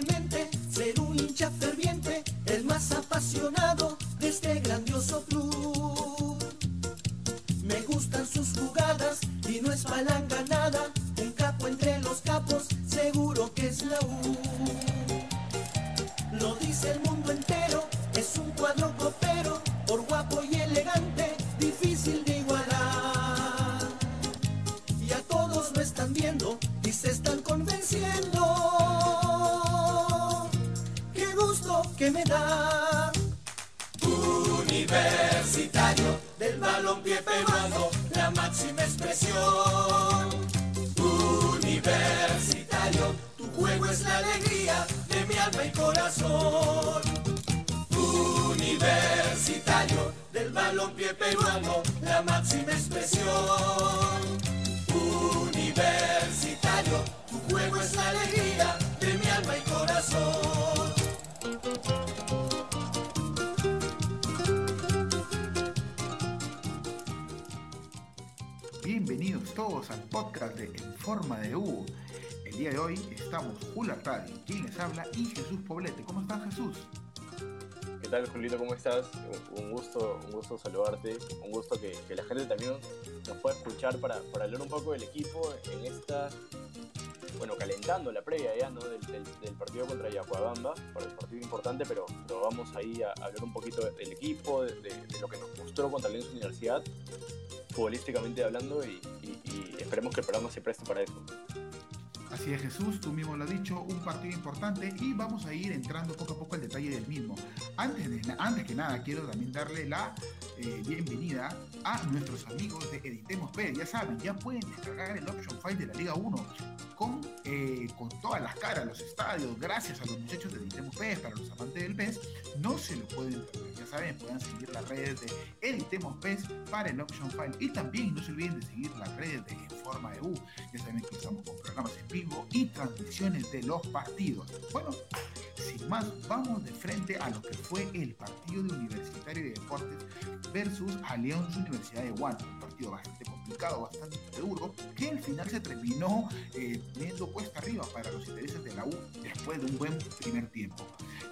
women. Universitario del balompié peruano, la máxima expresión. Universitario, tu juego es la alegría de mi alma y corazón. Universitario del balompié peruano, la máxima expresión. Universitario, tu juego es la alegría de mi alma y corazón. Todos al podcast de En Forma de U. El día de hoy estamos Jula Radio, quien les habla, y Jesús Poblete. ¿Cómo estás, Jesús? ¿Qué tal, Julito? ¿Cómo estás? Un- gusto, un gusto saludarte. Un gusto que, que la gente también nos pueda escuchar para, para hablar un poco del equipo en esta, bueno, calentando la previa ya, ¿no? Del, del- del partido contra Yacuabamba, para el partido importante, pero, pero vamos ahí a hablar un poquito del equipo, de, de- de lo que nos mostró contra Alianza Universidad, futbolísticamente hablando, y esperemos que el programa se preste para eso. Así es, Jesús, tú mismo lo has dicho, un partido importante y vamos a ir entrando poco a poco al detalle del mismo. Antes, de, antes que nada, quiero también darle la eh, bienvenida a nuestros amigos de Editemos P. Ya saben, ya pueden descargar el option file de la Liga 1 con, eh, con todas las caras, los estadios, gracias a los muchachos de Editemos P, para los amantes del PES, no se lo pueden perder. Ya saben, pueden seguir las redes de Editemos PES para el option file y también no se olviden de seguir las redes de En Forma de U. Ya saben que estamos con programas en vivo y transmisiones de los partidos. Bueno, sin más, vamos de frente a lo que fue el partido de Universitario de Deportes versus Alianza Universidad de Guan. Bastante complicado, bastante duro, que al final se terminó eh, cuesta arriba para los intereses de la U después de un buen primer tiempo.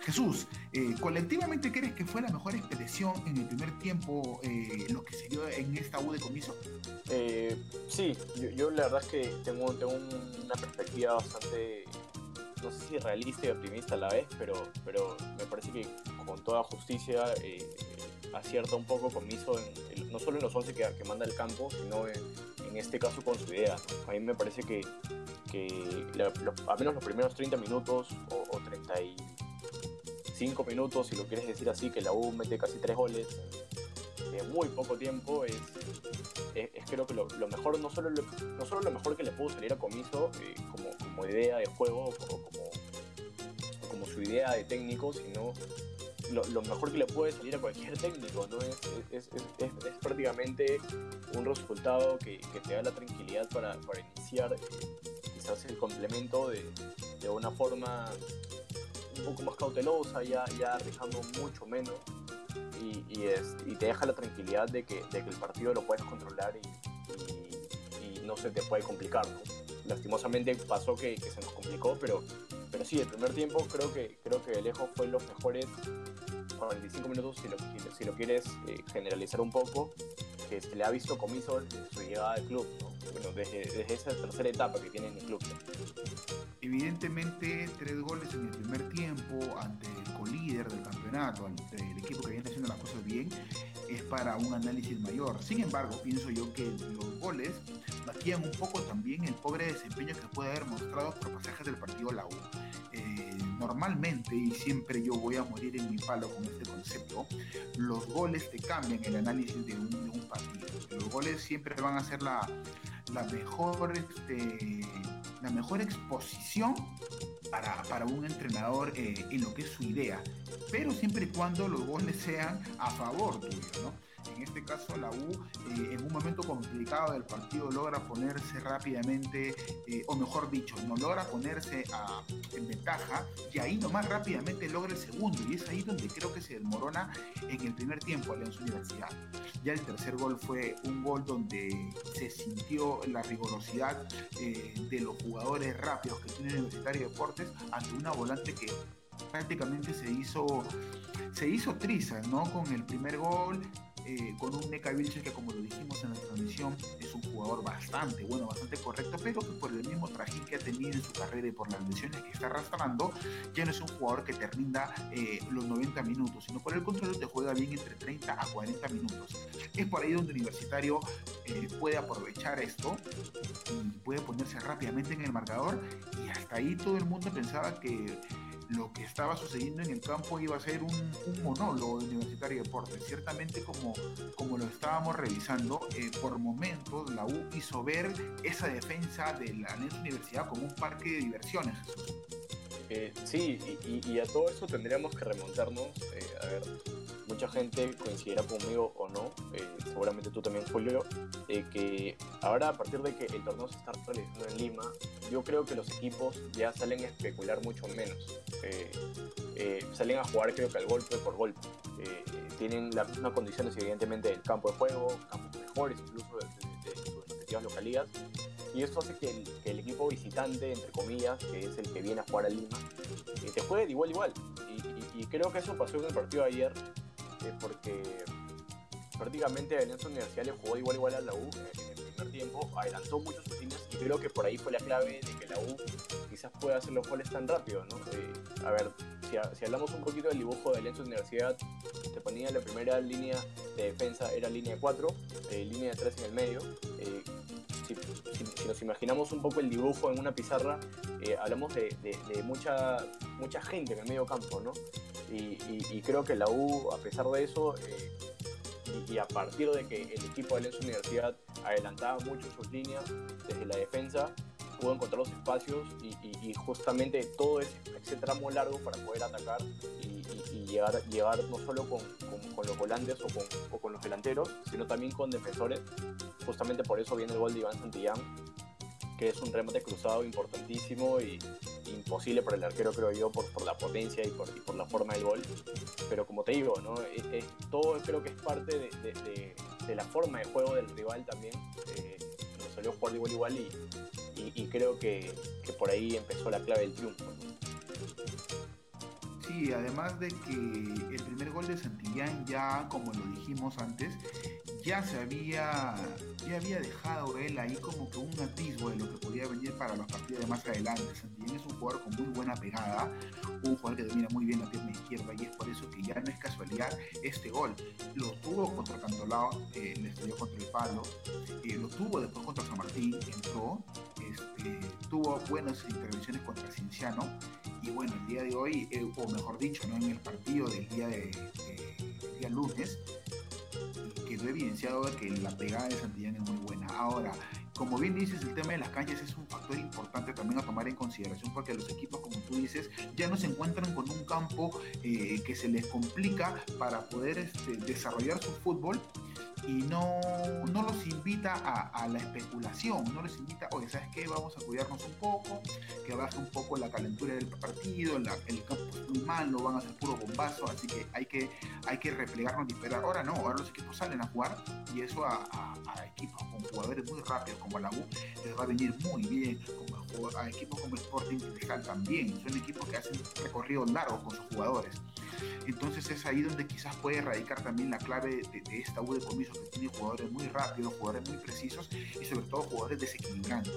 Jesús, eh, colectivamente crees que fue la mejor expresión en el primer tiempo eh, lo que se dio en esta U de comiso? Eh, sí, yo, la verdad es que tengo, tengo una perspectiva bastante, no sé si realista y optimista a la vez, pero, pero me parece que con toda justicia acierta un poco Comiso, en, en- no solo en los 11 que, manda el campo, sino en, este caso con su idea. A mí me parece que, que al menos los primeros 30 minutos o, o 35 minutos, si lo quieres decir así, que la U mete casi 3 goles en muy poco tiempo, es, creo que lo, mejor, no solo lo, no solo lo mejor que le pudo salir a Comiso eh, como, idea de juego o como, como su idea de técnico, sino lo, lo mejor que le puede salir a cualquier técnico, ¿no? Es, es, es, es- prácticamente un resultado que, que te da la tranquilidad para, para iniciar eh, quizás el complemento de, de una forma un poco más cautelosa, ya, ya arriesgando mucho menos y, y, y te deja la tranquilidad de que, de que el partido lo puedes controlar y- y no se te puede complicar. ¿no? Lastimosamente pasó que, que se nos complicó, pero, pero sí, el primer tiempo creo que, creo que de lejos fue los mejores 45 minutos, si lo, quieres eh, generalizar un poco, que se le ha visto comiso su llegada al club, ¿no? bueno, desde, esa tercera etapa que tiene en el club. Evidentemente, tres goles en el primer tiempo ante el colíder del campeonato, ante el equipo que viene haciendo las cosas bien, es para un análisis mayor. Sin embargo, pienso yo que los goles maquillan un poco también el pobre desempeño que puede haber mostrado por pasajes del partido la U. Eh, normalmente, y siempre yo voy a morir en mi palo con este concepto, los goles te cambian el análisis de un, partido. Los goles siempre van a ser la, la mejor este, la mejor exposición para, para un entrenador eh, en lo que es su idea, pero siempre y cuando los goles sean a favor tuyo, ¿no? En este caso, la U, eh, en un momento complicado del partido, logra ponerse rápidamente, eh, o mejor dicho, no logra ponerse en ventaja, y ahí nomás rápidamente logra el segundo, y es ahí donde creo que se desmorona en el primer tiempo Alianza Universidad. Ya el tercer gol fue un gol donde se sintió la rigorosidad eh, de los jugadores rápidos que tiene Universitario Deportes ante una volante que prácticamente se hizo se hizo triza, ¿no? Con el primer gol, eh, con un Neka Vilches que como lo dijimos en la transmisión es un jugador bastante bueno, bastante correcto, pero que por el mismo trajín que ha tenido en su carrera y por las lesiones que está arrastrando, ya no es un jugador que te rinda eh, los 90 minutos, sino por el contrario te juega bien entre 30 a 40 minutos. Es por ahí donde Universitario eh, puede aprovechar esto y puede ponerse rápidamente en el marcador y hasta ahí todo el mundo pensaba que lo que estaba sucediendo en el campo iba a ser un, monólogo Universitario de Deportes. Ciertamente, como, como lo estábamos revisando, eh, por momentos la U hizo ver esa defensa de la Universidad como un parque de diversiones. Eh, sí, y, a todo eso tendríamos que remontarnos. Eh, a ver, mucha gente coincidirá conmigo o no, eh, seguramente tú también, Julio, que ahora a partir de que el torneo se está realizando en Lima, yo creo que los equipos ya salen a especular mucho menos. salen a jugar, creo que al golpe por golpe. tienen las mismas condiciones, evidentemente, del campo de juego, campos mejores incluso de, de sus respectivas localidades y eso hace que el, equipo visitante, entre comillas, que es el que viene a jugar a Lima, eh, te juegue de igual igual. Y, creo que eso pasó en el partido de ayer, eh, porque prácticamente Alianza Universidad le jugó de igual igual a la U en el primer tiempo, adelantó mucho sus y creo que por ahí fue la clave de que la U quizás pueda hacer los goles tan rápido. ¿no? Eh, a ver, si, hablamos un poquito del dibujo de Alianza Universidad, te ponía la primera línea de defensa, era línea 4, línea de 3 en el medio si, nos imaginamos un poco el dibujo en una pizarra, eh, hablamos de, mucha, mucha gente en el medio campo, ¿no? Y, creo que la U, a pesar de eso, eh, y, a partir de que el equipo de la Universidad adelantaba mucho sus líneas desde la defensa, pudo encontrar los espacios y, justamente todo ese, tramo largo para poder atacar y, llegar, llegar no solo con, con, los volantes o con, o con, los delanteros, sino también con defensores. Justamente por eso viene el gol de Iván Santillán, que es un remate cruzado importantísimo y imposible para el arquero, creo yo, por, por la potencia y por, por, la forma del gol. Pero como te digo, ¿no? todo creo que es parte de, de, la forma de juego del rival también. Eh, nos salió jugar de igual igual y, y, creo que, que, por ahí empezó la clave del triunfo. Sí, además de que el primer gol de Santillán ya, como lo dijimos antes, ya se había, ya había dejado él ahí como que un atisbo de lo que podía venir para los partidos de más adelante. Santillán es un jugador con muy buena pegada, un jugador que domina muy bien la pierna izquierda y es por eso que ya no es casualidad este gol. Lo tuvo contra Cantolao, eh, le estrelló contra el palo, eh, lo tuvo después contra San Martín, entró, este, tuvo buenas intervenciones contra Cinciano y bueno, el día de hoy, eh, o mejor dicho, ¿no? en el partido del día, de, día lunes, quedó evidenciado que la pegada de Santillán es muy buena. Ahora, como bien dices, el tema de las canchas es un factor importante también a tomar en consideración porque los equipos, como tú dices, ya no se encuentran con un campo eh, que se les complica para poder este, desarrollar su fútbol y no, no los invita a, la especulación, no les invita, oye, ¿sabes qué? Vamos a cuidarnos un poco, que baje un poco la calentura del partido, el campo es muy malo, van a ser puro bombazo, así que hay que, hay que replegarnos y esperar. Ahora no, ahora los equipos salen a jugar y eso a, equipos con jugadores muy rápidos como la U les va a venir muy bien, como a, equipos como Sporting Cristal también, son equipos que hacen recorridos largos con sus jugadores. Entonces es ahí donde quizás puede radicar también la clave de, esta U de comiso que tiene jugadores muy rápidos, jugadores muy precisos y sobre todo jugadores desequilibrantes.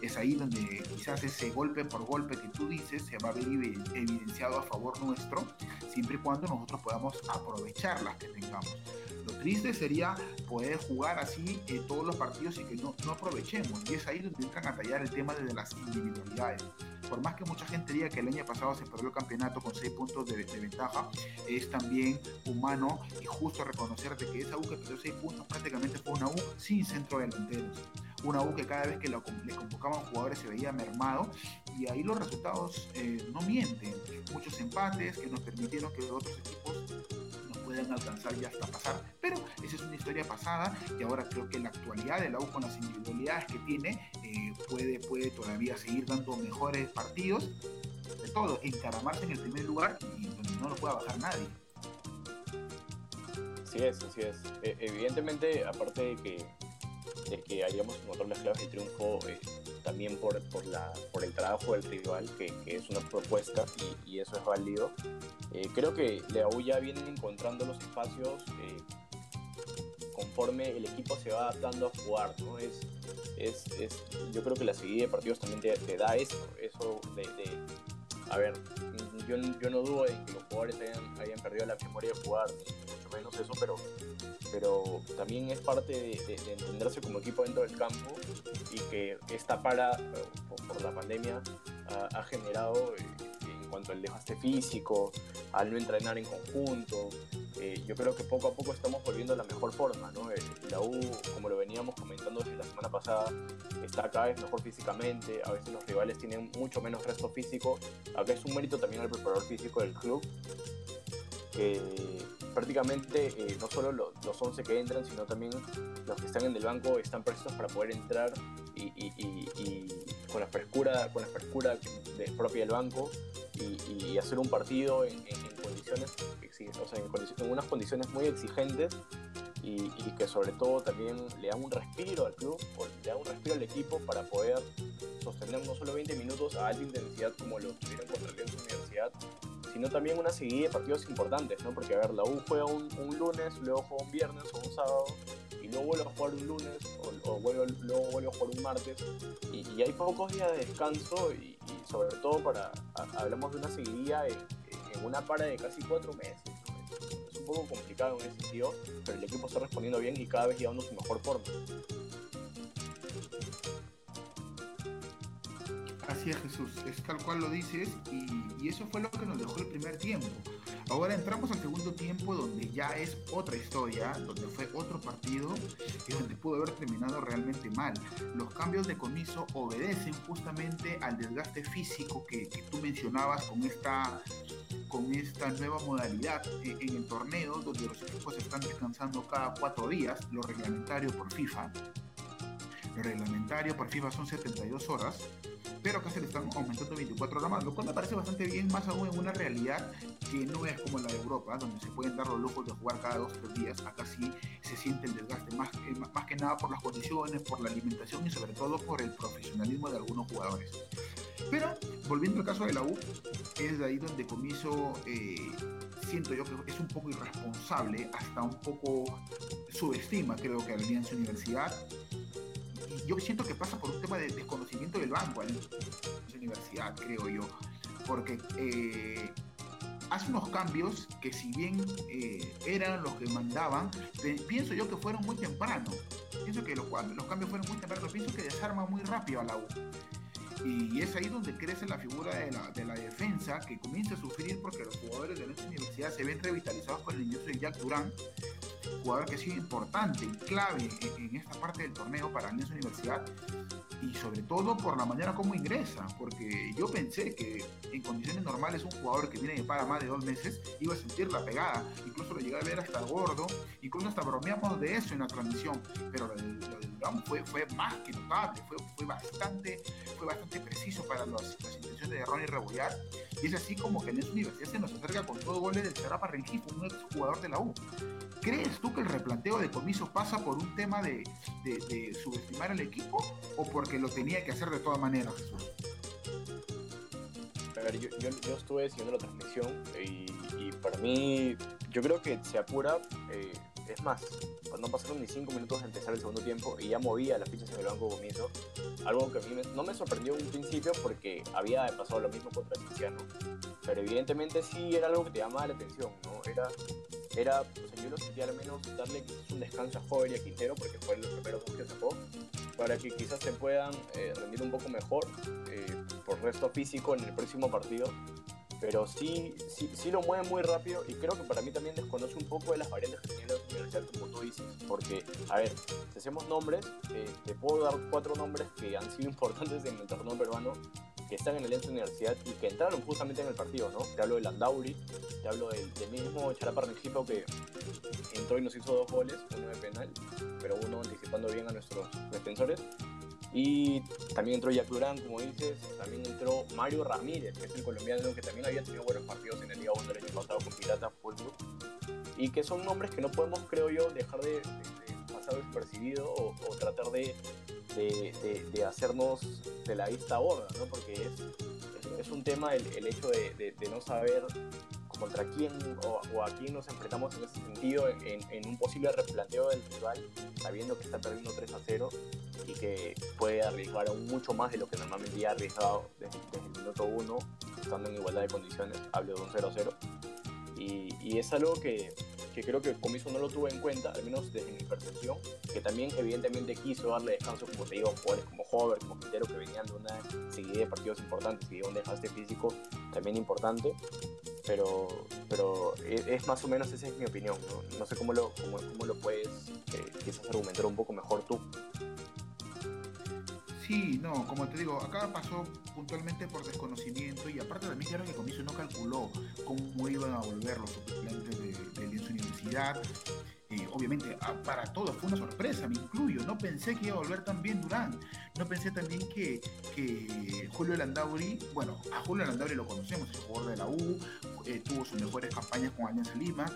Es ahí donde quizás ese golpe por golpe que tú dices se va a ver evidenciado a favor nuestro, siempre y cuando nosotros podamos aprovechar las que tengamos. Lo triste sería poder jugar así en todos los partidos y que no, no aprovechemos. Y es ahí donde entran a tallar el tema de las individualidades por más que mucha gente diga que el año pasado se perdió el campeonato con seis puntos de, ventaja, es también humano y justo reconocer de que esa U que perdió seis puntos prácticamente fue una U sin centro delanteros. Una U que cada vez que le convocaban jugadores se veía mermado y ahí los resultados eh, no mienten. Muchos empates que nos permitieron que otros equipos alcanzar y hasta pasar. Pero esa es una historia pasada y ahora creo que la actualidad de la U con las individualidades que tiene eh, puede, puede todavía seguir dando mejores partidos. De todo, encaramarse en el primer lugar y donde no lo pueda bajar nadie. Así es, así es. E, evidentemente, aparte de que, de que hayamos encontrado las claves de triunfo, eh, también por, por, la, por el trabajo del rival, que, que es una propuesta y, y eso es válido. Eh, creo que la U ya viene encontrando los espacios eh, conforme el equipo se va adaptando a jugar, ¿no? Es, es, es yo creo que la seguida de partidos también te, te da eso, eso de, de, a ver, yo, yo, no dudo en que los jugadores hayan, hayan perdido la memoria de jugar, mucho menos eso, pero pero también es parte de, de, de, entenderse como equipo dentro del campo y que esta para por, por la pandemia ha, generado eh, en cuanto al desgaste físico, al no entrenar en conjunto. Eh, yo creo que poco a poco estamos volviendo a la mejor forma. ¿no? Eh, la U, como lo veníamos comentando la semana pasada, está cada vez mejor físicamente. A veces los rivales tienen mucho menos resto físico. Acá es un mérito también al preparador físico del club que prácticamente eh, no solo los, los 11 que entran, sino también los que están en el banco están prestos para poder entrar y, con la frescura, con la frescura propia del banco y, hacer un partido en, condiciones, o sea, en, unas condiciones muy exigentes y, que sobre todo también le dan un respiro al club, o le dan un respiro al equipo para poder sostener no solo 20 minutos a alta intensidad como lo tuvieron contra el Universidad, sino también una seguida de partidos importantes, ¿no? Porque, a ver, la U juega un, un lunes, luego juega un viernes o un sábado, y luego vuelve a jugar un lunes, o, o vuelve, luego vuelve a jugar un martes, y, y hay pocos días de descanso, y, sobre todo para, a, hablamos de una seguidilla en, una para de casi cuatro meses. Es un poco complicado en ese sentido, pero el equipo está respondiendo bien y cada vez llevando su mejor forma. Así es Jesús, es tal cual lo dices y, eso fue lo que nos dejó el primer tiempo. Ahora entramos al segundo tiempo donde ya es otra historia, donde fue otro partido y donde pudo haber terminado realmente mal. Los cambios de comiso obedecen justamente al desgaste físico que, tú mencionabas con esta con esta nueva modalidad en el torneo donde los equipos están descansando cada cuatro días, lo reglamentario por FIFA. Reglamentario por FIFA son 72 horas, pero acá se le están aumentando 24 horas más, lo cual me parece bastante bien, más aún en una realidad que no es como la de Europa, donde se pueden dar los lujos de jugar cada dos o tres días. Acá sí se siente el desgaste, más, más que nada por las condiciones, por la alimentación y sobre todo por el profesionalismo de algunos jugadores. Pero, volviendo al caso de la U, es de ahí donde Comiso eh, siento yo que es un poco irresponsable, hasta un poco subestima, creo que a la Alianza Universidad. Yo siento que pasa por un tema de desconocimiento del banco a la Universidad, creo yo. Porque eh, hace unos cambios que si bien eh, eran los que mandaban, pienso yo que fueron muy temprano. Pienso que los, los cambios fueron muy temprano. Pienso que desarma muy rápido a la U y es ahí donde crece la figura de la, de la, defensa que comienza a sufrir porque los jugadores de nuestra universidad se ven revitalizados por el ingreso de Jack Durán, jugador que ha sido importante y clave en, esta parte del torneo para nuestra universidad y sobre todo por la manera como ingresa, porque yo pensé que en condiciones normales un jugador que viene de para más de dos meses iba a sentir la pegada, incluso lo llegué a ver hasta gordo, incluso hasta bromeamos de eso en la transmisión, pero lo del Durán fue, fue más que notable, fue, fue, bastante, fue bastante preciso para las intenciones de Ronnie Rebollar, y es así como que en esa universidad se nos acerca con todo goles del Serapa Rengifo, un ex jugador de la U. ¿Crees tú que el replanteo de comiso pasa por un tema de, subestimar al equipo o porque lo tenía que hacer de todas maneras, Jesús? A ver, yo, estuve siguiendo la transmisión y, y, para mí, yo creo que se apura. Eh, es más, no pasaron ni 5 minutos de empezar el segundo tiempo y ya movía las fichas en el banco comienzo. Algo que a mí no me sorprendió en un principio porque había pasado lo mismo contra Cristiano. Pero evidentemente sí era algo que te llamaba la atención, ¿no? Era era, yo lo sentía al menos darle un descanso a Joven y a Quintero, porque fue los primeros dos que sacó, para que quizás se puedan eh, rendir un poco mejor eh, por resto físico en el próximo partido. Pero sí, sí, sí lo mueve muy rápido y creo que para mí también desconoce un poco de las variantes que tiene Porque, a ver, si hacemos nombres, eh, te puedo dar cuatro nombres que han sido importantes en el torneo peruano que están en la Alianza Universidad y que entraron justamente en el partido, ¿no? Te hablo de Landauri, te hablo del, mismo Charapa Rengifo que entró y nos hizo dos goles, uno de penal, pero uno anticipando bien a nuestros defensores. Y también entró Jack Durán, como dices, también entró Mario Ramírez, que es el colombiano que también había tenido buenos partidos en el Liga 1 el año pasado con Pirata Fútbol. Y que son nombres que no podemos, creo yo, dejar de, pasar despercibido o, tratar de, de, hacernos de la vista gorda, ¿no? Porque es, es un tema el, el hecho de, no saber contra quién o, a quién nos enfrentamos en ese sentido en, un posible replanteo del rival, sabiendo que está perdiendo 3 a 0 y que puede arriesgar aún mucho más de lo que normalmente ha arriesgado desde, el minuto 1, estando en igualdad de condiciones, hablo de un 0 a 0. Y, y es algo que, que creo que el Comiso no lo tuvo en cuenta, al menos desde mi percepción, que también evidentemente quiso darle descanso, como te digo, jugadores como Hover, como Quintero, que venían de una seguida de partidos importantes y de un desgaste físico también importante, pero, pero e, es, más o menos esa es mi opinión, no, no sé cómo lo, cómo, cómo lo puedes eh, quizás argumentar un poco mejor tú. Sí, no, como te digo, acá pasó puntualmente por desconocimiento y aparte también creo que el comienzo no calculó cómo iban a volver los suplentes de, de la universidad obviamente para todos fue una sorpresa, me incluyo. No pensé que iba a volver tan bien Durán. No pensé también que, que Julio Landauri, bueno, a Julio Landauri lo conocemos, es jugador de la U, eh, tuvo sus mejores campañas con Alianza Lima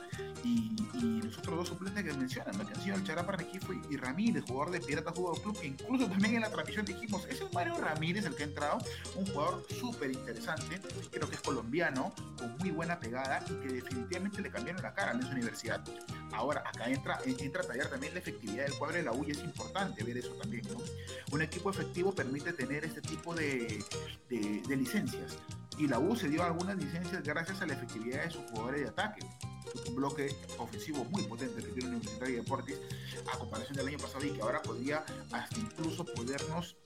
y, los otros dos suplentes que mencionan, que han sido el Charapa y, Ramírez, jugador de Pirata Fútbol Club, que incluso también en la transmisión dijimos, ese es Mario Ramírez el que ha entrado, un jugador súper interesante, creo que es colombiano, con muy buena pegada y que definitivamente le cambiaron la cara en esa universidad. Ahora, acá entra, entra a tallar también la efectividad del cuadro de la U y es importante ver eso también, ¿no? Un equipo efectivo permite tener este tipo de, de, licencias y la U se dio algunas licencias gracias a la efectividad de sus jugadores de ataque. Un bloque ofensivo muy potente que tiene Universitario de Deportes, a comparación del año pasado y que ahora podría hasta incluso podernos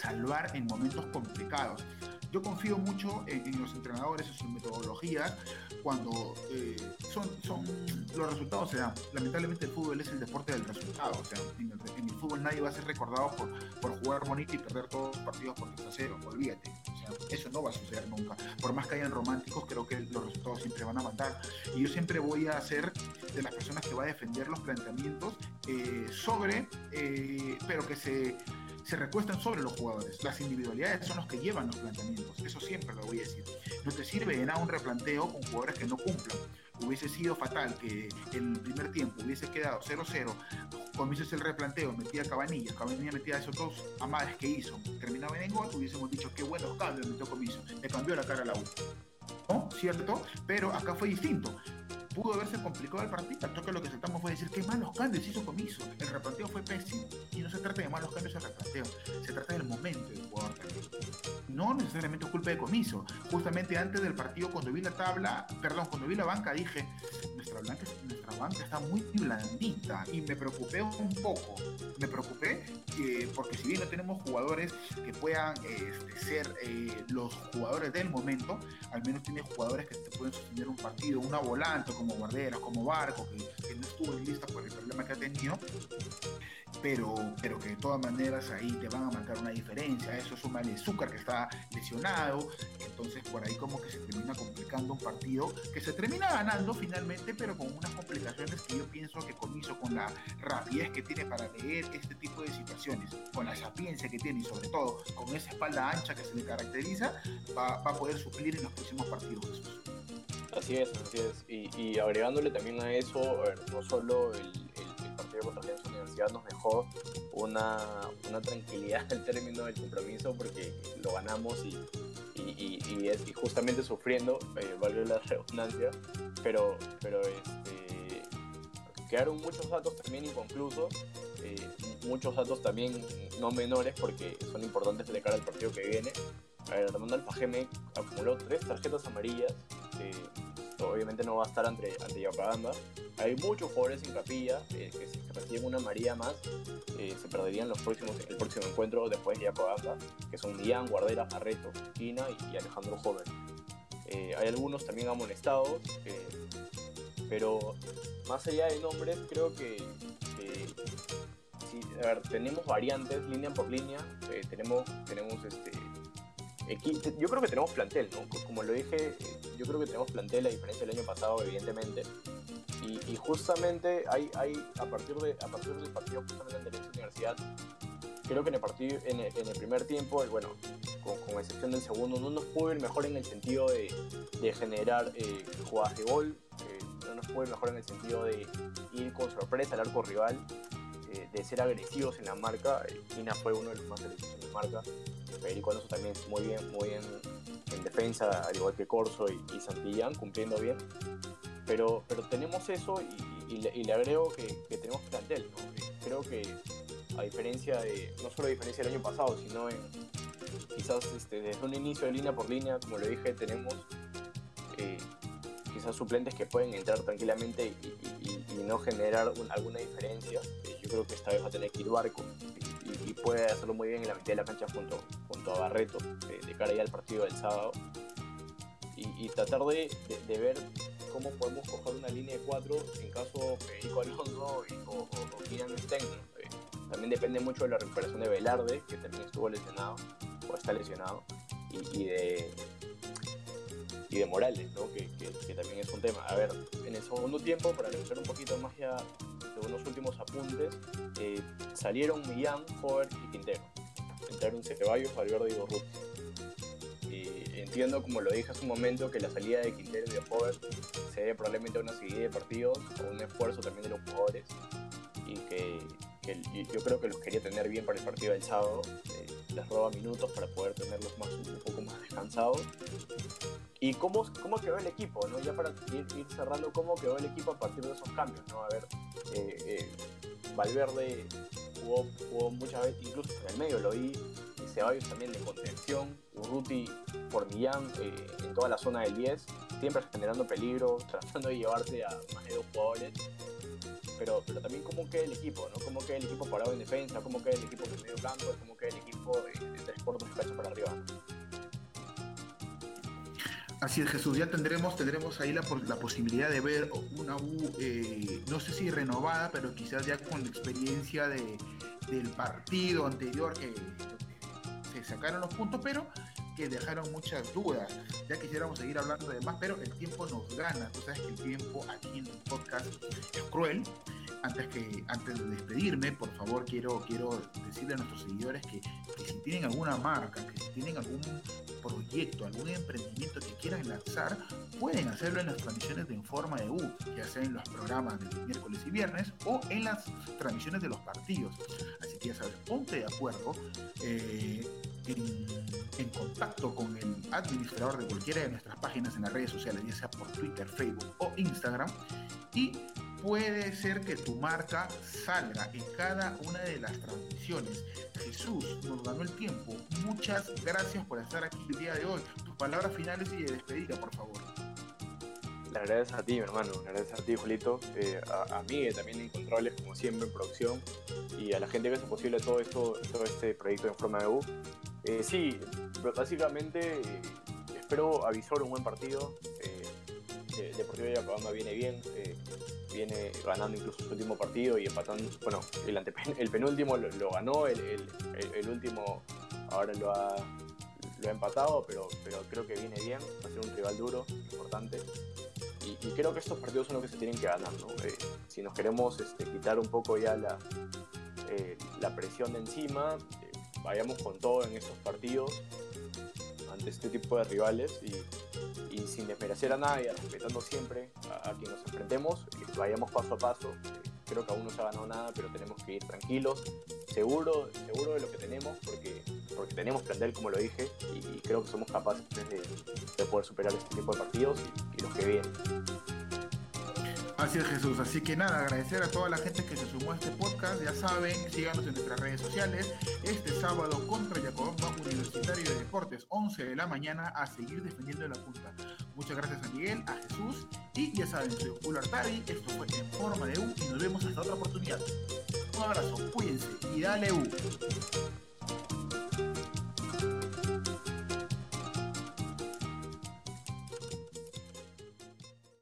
salvar en momentos complicados. Yo confío mucho en, los entrenadores, en sus metodologías, cuando eh, son, son, los resultados se dan. Lamentablemente el fútbol es el deporte del resultado. O sea, en el, fútbol nadie va a ser recordado por, por jugar bonito y perder todos los partidos por 3 a 0. Olvídate. O sea, eso no va a suceder nunca. Por más que hayan románticos, creo que los resultados siempre van a matar. Y yo siempre voy a ser de las personas que va a defender los planteamientos eh, sobre, eh, pero que se se recuestan sobre los jugadores. Las individualidades son los que llevan los planteamientos. Eso siempre lo voy a decir. No te sirve de nada un replanteo con jugadores que no cumplan. Hubiese sido fatal que el primer tiempo hubiese quedado 0-0. Comienzas el replanteo, metía Cabanilla, Cabanilla metía esos dos amadas que hizo, terminaba en gol, hubiésemos dicho qué buenos cambios metió Comiso, le cambió la cara a la U. ¿No? ¿Cierto? Pero acá fue distinto pudo haberse complicado el partido. Al toque lo que saltamos fue decir qué malos cambios hizo Comiso. El replanteo fue pésimo. Y no se trata de malos cambios al replanteo, se trata del momento del jugador también. No necesariamente es culpa de Comiso. Justamente antes del partido, cuando vi la tabla, perdón, cuando vi la banca, dije, nuestra, blanca, nuestra banca está muy blandita. Y me preocupé un poco. Me preocupé porque si bien no tenemos jugadores que puedan este, ser eh, los jugadores del momento, al menos tiene jugadores que te pueden sostener un partido, una volante, como Guarderas, como Barco, que, que no estuvo en lista por el problema que ha tenido pero, pero que de todas maneras ahí te van a marcar una diferencia. Eso suma el azúcar que está lesionado, entonces por ahí como que se termina complicando un partido que se termina ganando finalmente, pero con unas complicaciones que yo pienso que Comiso, con la rapidez que tiene para leer este tipo de situaciones, con la sapiencia que tiene y sobre todo con esa espalda ancha que se le caracteriza, va, va a poder suplir en los próximos partidos. Así es, así es. Y, agregándole también a eso, no solo el partido contra la Universidad nos dejó una, una tranquilidad al término del compromiso porque lo ganamos y, y, y, es, justamente sufriendo, eh, valió la redundancia, pero, pero este, quedaron muchos datos también inconclusos, eh, muchos datos también no menores porque son importantes de cara al partido que viene. A ver, Armando Alfajeme acumuló tres tarjetas amarillas, obviamente no va a estar ante, ante Yapaganda. Hay muchos jugadores en capilla eh, que si reciben una María más eh, se perderían los próximos, el próximo encuentro después de Yapaganda, que son Ian, Guardera, Barreto, Quina y, Alejandro Joven. Eh, hay algunos también amonestados, pero más allá de nombres, creo que, tenemos variantes línea por línea, tenemos, tenemos este, yo creo que tenemos plantel, ¿no? Como lo dije, yo creo que tenemos plantel a diferencia del año pasado, evidentemente. Y, justamente hay, hay, a, partir de, a partir del partido justamente en Derecho Universidad, creo que en el, partido, en el, primer tiempo, bueno, con, excepción del segundo, no nos pudo ir mejor en el sentido de, de generar eh, jugadas de gol, eh, no nos pudo ir mejor en el sentido de ir con sorpresa al arco rival, eh, de ser agresivos en la marca. Ina fue uno de los más agresivos en la marca. Federico Alonso también muy bien, muy bien en defensa, al igual que Corso y, Santillán, cumpliendo bien. Pero, pero tenemos eso y, le, agrego que, tenemos plantel. Creo que a diferencia de, no solo a diferencia del año pasado, sino quizás este, desde un inicio de línea por línea, como lo dije, tenemos eh, quizás suplentes que pueden entrar tranquilamente y, no generar alguna diferencia. Eh, yo creo que esta vez va a tener que ir Barco y, puede hacerlo muy bien en la mitad de la cancha junto, junto a Barreto, de, cara ya al partido del sábado. Y, tratar de, de, ver cómo podemos coger una línea de cuatro en caso Federico Alonso o, o, o Stein. Eh, también depende mucho de la recuperación de Velarde, que también estuvo lesionado o está lesionado, y, de, y de Morales, ¿no? que, que, también es un tema. A ver, en el segundo tiempo, para analizar un poquito más ya unos últimos apuntes, eh, salieron Millán, Hover y Quintero. Entraron Ceballos, Valverde y Borruti. Y entiendo, como lo dije hace un momento, que la salida de Quintero y de Hover se debe probablemente a una seguida de partidos o un esfuerzo también de los jugadores y que yo creo que los quería tener bien para el partido del sábado. Eh, les roba minutos para poder tenerlos más, un poco más descansados. ¿Y cómo, cómo quedó el equipo? ¿no? Ya para ir, cerrando, ¿cómo quedó el equipo a partir de esos cambios? ¿no? A ver, eh, eh, Valverde jugó, jugó, muchas veces, incluso en el medio lo vi, Ceballos también de contención, Urruti por Millán en toda la zona del 10, siempre generando peligro, tratando de llevarse a más de dos jugadores pero, pero también cómo queda el equipo, ¿no? Cómo queda el equipo parado en defensa, cómo queda el equipo en medio campo, cómo queda el equipo de, tres cuartos de para arriba. Así es, Jesús, ya tendremos, tendremos ahí la, la posibilidad de ver una U, eh, no sé si renovada, pero quizás ya con la experiencia de, del partido anterior que se sacaron los puntos, pero que dejaron muchas dudas. Ya quisiéramos seguir hablando de más, pero el tiempo nos gana. Tú sabes que el tiempo aquí en el podcast es cruel. Antes, que, antes de despedirme, por favor, quiero, quiero decirle a nuestros seguidores que, que si tienen alguna marca, que si tienen algún proyecto, algún emprendimiento que quieran lanzar, pueden hacerlo en las transmisiones de En Forma de U, ya sea en los programas de miércoles y viernes o en las transmisiones de los partidos. Así que ya sabes, ponte de acuerdo. Eh, en, contacto con el administrador de cualquiera de nuestras páginas en las redes sociales, ya sea por Twitter, Facebook o Instagram, y puede ser que tu marca salga en cada una de las transmisiones. Jesús nos ganó el tiempo. Muchas gracias por estar aquí el día de hoy. Tus palabras finales y de despedida, por favor. Le agradezco a ti, mi hermano. Le agradezco a ti, Julito. Eh, a, a, mí, también Incontrolables, como siempre, en producción. Y a la gente que hace posible todo esto, todo este proyecto en forma de U. Eh, sí, básicamente eh, espero avisar un buen partido. Eh, Deportivo de Yacabamba viene bien, eh, viene ganando incluso su último partido y empatando. Bueno, el, el penúltimo lo, ganó, el, último ahora lo ha, lo ha empatado, pero, pero creo que viene bien. Va a ser un rival duro, importante. Y, creo que estos partidos son los que se tienen que ganar. ¿no? si nos queremos este, quitar un poco ya la, la presión de encima, vayamos con todo en estos partidos ante este tipo de rivales y, sin desmerecer a nadie, respetando siempre a, quien nos enfrentemos, vayamos paso a paso. Creo que aún no se ha ganado nada, pero tenemos que ir tranquilos, seguro, seguro de lo que tenemos, porque, porque tenemos plantel, como lo dije, y, creo que somos capaces de, poder superar este tipo de partidos y, y los que vienen. Así es Jesús, así que nada, agradecer a toda la gente que se sumó a este podcast, ya saben, síganos en nuestras redes sociales, este sábado contra Yacobamba Universitario de Deportes, 11 de la mañana, a seguir defendiendo la punta. Muchas gracias a Miguel, a Jesús, y ya saben, soy Julio Artari, esto fue En Forma de U, y nos vemos hasta otra oportunidad. Un abrazo, cuídense y dale U.